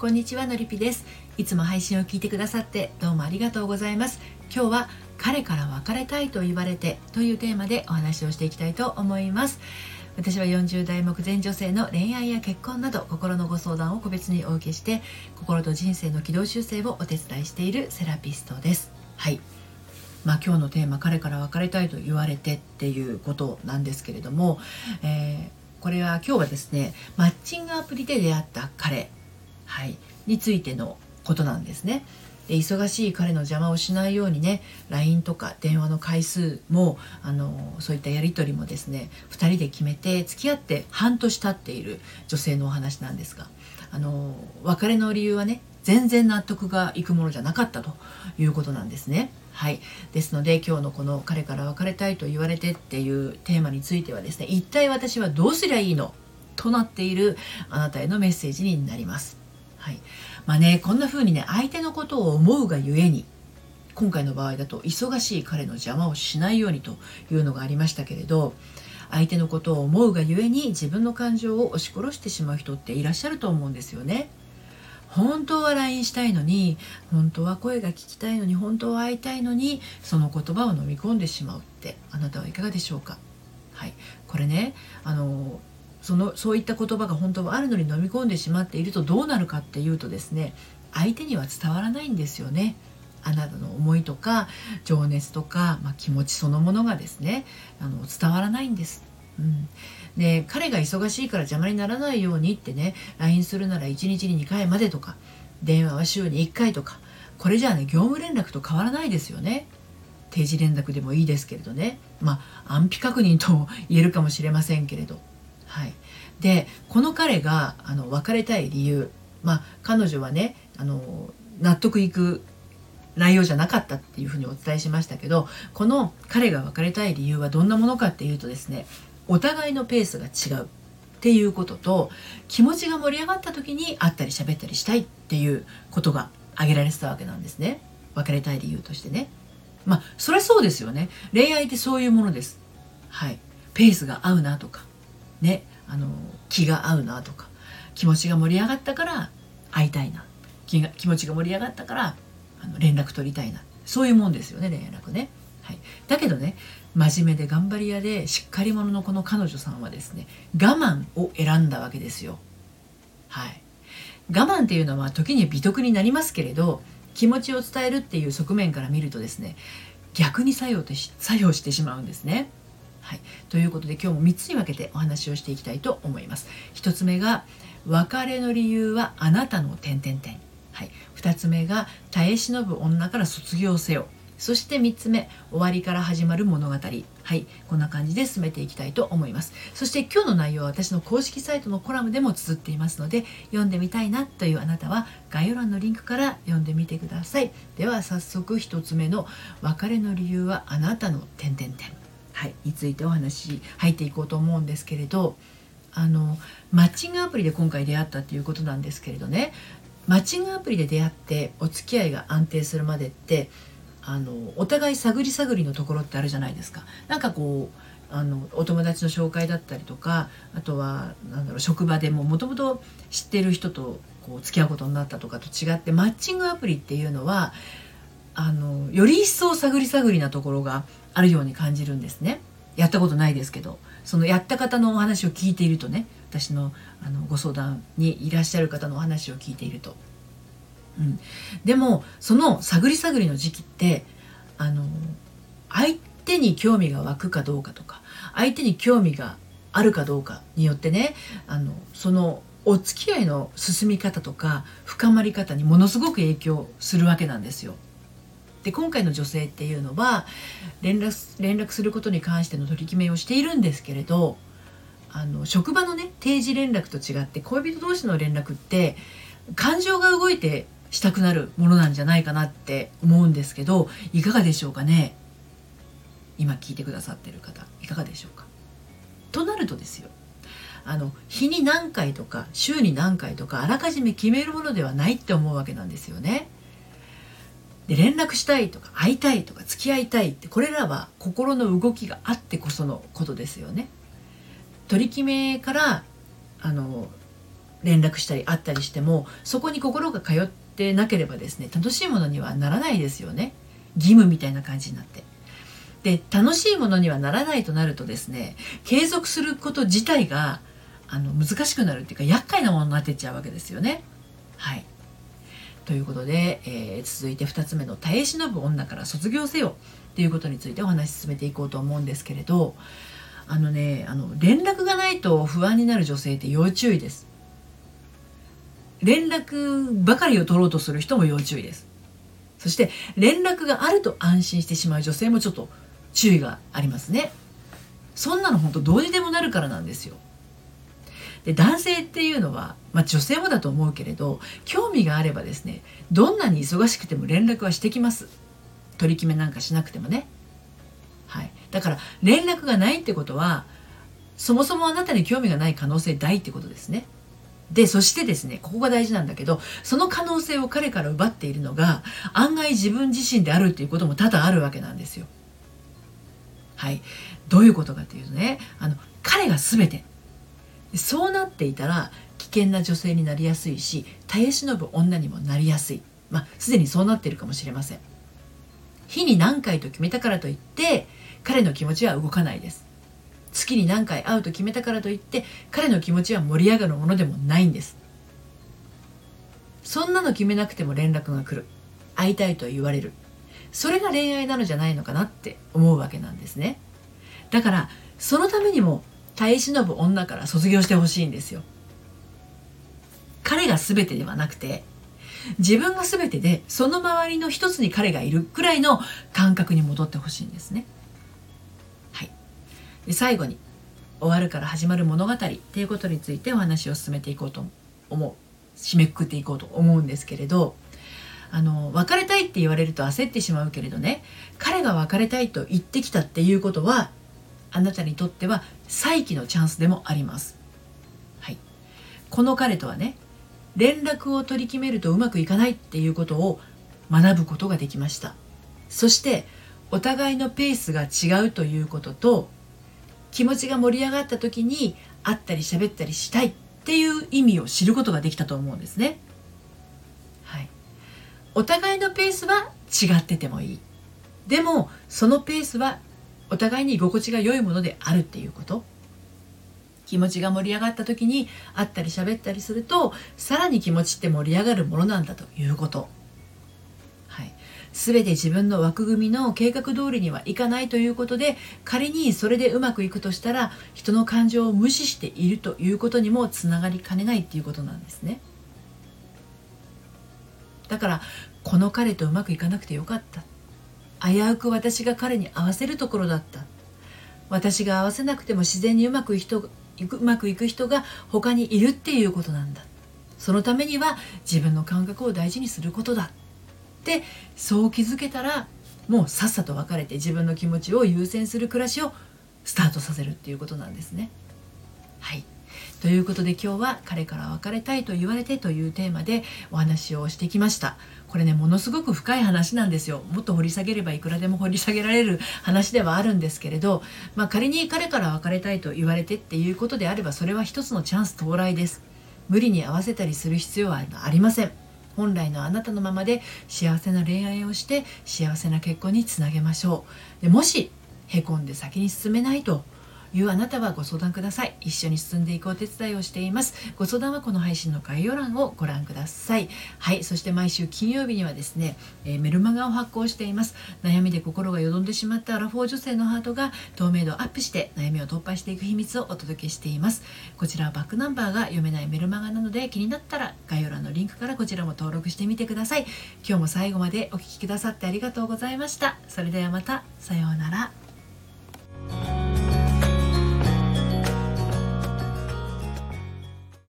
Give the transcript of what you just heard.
こんにちはのりぴです。いつも配信を聞いてくださってどうもありがとうございます。今日は彼から別れたいと言われてというテーマでお話をしていきたいと思います。私は40代目前女性の恋愛や結婚など心のご相談を個別にお受けして心と人生の軌道修正をお手伝いしているセラピストです。はい。まあ、今日のテーマ「彼から別れたいと言われて」っていうことなんですけれども、えー、これは今日はですねマッチングアプリで出会った彼、はい、についてのことなんですね。で忙しい彼の邪魔をしないようにね LINE とか電話の回数もあのそういったやり取りもですね2人で決めて付き合って半年経っている女性のお話なんですがあの別れの理由はね全然納得がいくものじゃなかったということなんですね。はい、ですので今日のこの「彼から別れたいと言われて」っていうテーマについてはですね一体私はどうすりゃいいの？となっているあなたへのメッセージになります。はい、まあねこんな風にね相手のことを思うがゆえに今回の場合だと忙しい彼の邪魔をしないようにというのがありましたけれど相手のことを思うがゆえに自分の感情を押し殺してしまう人っていらっしゃると思うんですよね。本当は LINE したいのに本当は声が聞きたいのに本当は会いたいのにその言葉を飲み込んでしまうってあなたはいかがでしょうか。はい。これねあのそのそういった言葉が本当はあるのに飲み込んでしまっているとどうなるかっていうとですね相手には伝わらないんですよね。あなたの思いとか情熱とか、まあ、気持ちそのものがですねあの伝わらないんです。うん、で彼が忙しいから邪魔にならないようにってね LINE するなら1日に2回までとか電話は週に1回とかこれじゃあね業務連絡と変わらないですよね。定時連絡でもいいですけれどねまあ安否確認とも言えるかもしれませんけれどはい、でこの彼があの別れたい理由まあ彼女はねあの納得いく内容じゃなかったっていうふうにお伝えしましたけどこの彼が別れたい理由はどんなものかっていうとですねお互いのペースが違うっていうことと気持ちが盛り上がった時に会ったり喋ったりしたいっていうことが挙げられてたわけなんですね。別れたい理由としてね。まあそりゃそうですよね。恋愛ってそういうものです。はい。ペースが合うなとかねあの気が合うなとか気持ちが盛り上がったから会いたいな気が気持ちが盛り上がったからあの連絡取りたいなそういうもんですよね連絡ね。はい、だけどね真面目で頑張り屋でしっかり者のこの彼女さんはですね我慢を選んだわけですよ。はい、我慢っていうのは時に美徳になりますけれど気持ちを伝えるっていう側面から見るとですね逆に作用作用してしまうんですね。はい、ということで今日も3つに分けてお話をしていきたいと思います。1つ目が別れの理由はあなたの点々点。はい、2つ目が耐え忍ぶ女から卒業せよ。そして3つ目終わりから始まる物語。はい。こんな感じで進めていきたいと思います。そして今日の内容は私の公式サイトのコラムでも綴っていますので読んでみたいなというあなたは概要欄のリンクから読んでみてください。では早速1つ目の別れの理由はあなたの点々点。はい、についてお話入っていこうと思うんですけれどあのマッチングアプリで今回出会ったっていうことなんですけれどねマッチングアプリで出会ってお付き合いが安定するまでってあのお互い探り探りのところってあるじゃないですか。なんかこうあのお友達の紹介だったりとかあとはなんだろう職場でももともと知ってる人とこう付き合うことになったとかと違ってマッチングアプリっていうのはあのより一層探り探りなところがあるように感じるんですね。やったことないですけどそのやった方のお話を聞いているとね私のあのご相談にいらっしゃる方のお話を聞いていると。うん、でもその探り探りの時期ってあの相手に興味が湧くかどうかとか相手に興味があるかどうかによってねあのそのお付き合いの進み方とか深まり方にものすごく影響するわけなんですよ。で今回の女性っていうのは連絡連絡することに関しての取り決めをしているんですけれどあの職場のね定時連絡と違って恋人同士の連絡って感情が動いてしたくなるものなんじゃないかなって思うんですけどいかがでしょうかね？今聞いてくださってる方いかがでしょうか？となるとですよ。あの日に何回とか週に何回とかあらかじめ決めるものではないって思うわけなんですよね。で連絡したいとか会いたいとか付き合いたいってこれらは心の動きがあってこそのことですよね。取り決めからあの連絡したり会ったりしてもそこに心が通ってなければですね楽しいものにはならないですよね。義務みたいな感じになって。で楽しいものにはならないとなるとですね継続すること自体があの難しくなるっていうか厄介なものになってっちゃうわけですよね。はい。ということで、えー、続いて2つ目の耐え忍ぶ女から卒業せよっていうことについてお話し進めていこうと思うんですけれどあのねあの連絡がないと不安になる女性って要注意です。連絡ばかりを取ろうとする人も要注意です。そして連絡があると安心してしまう女性もちょっと注意がありますね。そんなの本当どうにでもなるからなんですよ。で男性っていうのは、まあ、女性もだと思うけれど興味があればですねどんなに忙しくても連絡はしてきます取り決めなんかしなくてもねはいだから連絡がないってことはそもそもあなたに興味がない可能性大ってことですねで、そしてですね、ここが大事なんだけど、その可能性を彼から奪っているのが、案外自分自身であるっていうことも多々あるわけなんですよ。はい。どういうことかっていうとね、あの、彼が全て。そうなっていたら、危険な女性になりやすいし、耐え忍ぶ女にもなりやすい。まあ、すでにそうなっているかもしれません。日に何回と決めたからといって、彼の気持ちは動かないです。月に何回会うと決めたからといって彼の気持ちは盛り上がるものでもないんですそんなの決めなくても連絡が来る会いたいと言われるそれが恋愛なのじゃないのかなって思うわけなんですねだからそのためにも耐え忍ぶ女から卒業してほしいんですよ。彼が全てではなくて自分が全てでその周りの一つに彼がいるくらいの感覚に戻ってほしいんですね。はい。で最後に終わるから始まる物語っていうことについてお話を進めていこうと思う締めくくっていこうと思うんですけれどあの別れたいって言われると焦ってしまうけれどね彼が別れたいと言ってきたっていうことはあなたにとっては再起のチャンスでもあります。はい、この彼とはね連絡を取り決めるとうまくいかないっていうことを学ぶことができましたそしてお互いのペースが違うということと気持ちが盛り上がった時に会ったり喋ったりしたいっていう意味を知ることができたと思うんですね。はい、お互いのペースは違っててもいい。でもそのペースはお互いに居心地が良いものであるっていうこと。気持ちが盛り上がった時に会ったり喋ったりするとさらに気持ちって盛り上がるものなんだということ。はい全て自分の枠組みの計画通りにはいかないということで仮にそれでうまくいくとしたら人の感情を無視しているということにもつながりかねないっていうことなんですねだからこの彼とうまくいかなくてよかった危うく私が彼に合わせるところだった。私が合わせなくても自然にうまくいく人うまくいく人が他にいるっていうことなんだ。そのためには自分の感覚を大事にすることだ。ってそう気づけたらもうさっさと別れて自分の気持ちを優先する暮らしをスタートさせるっていうことなんですね。はい。ということで今日は彼から別れたいと言われてというテーマでお話をしてきました。これねものすごく深い話なんですよ。もっと掘り下げればいくらでも掘り下げられる話ではあるんですけれど、まあ、仮に彼から別れたいと言われてっていうことであればそれは一つのチャンス到来です。無理に合わせたりする必要はありません。本来のあなたのままで幸せな恋愛をして幸せな結婚につなげましょう。でもしへこんで先に進めないというあなたはご相談ください。一緒に進んでいくお手伝いをしています。ご相談はこの配信の概要欄をご覧ください。はいそして毎週金曜日にはですね、えー、メルマガを発行しています。悩みで心がよどんでしまったアラフォー女性のハートが透明度アップして悩みを突破していく秘密をお届けしています。こちらはバックナンバーが読めないメルマガなので気になったら概要欄のリンクからこちらも登録してみてください。今日も最後までお聴きくださってありがとうございました。それではまた。さようなら。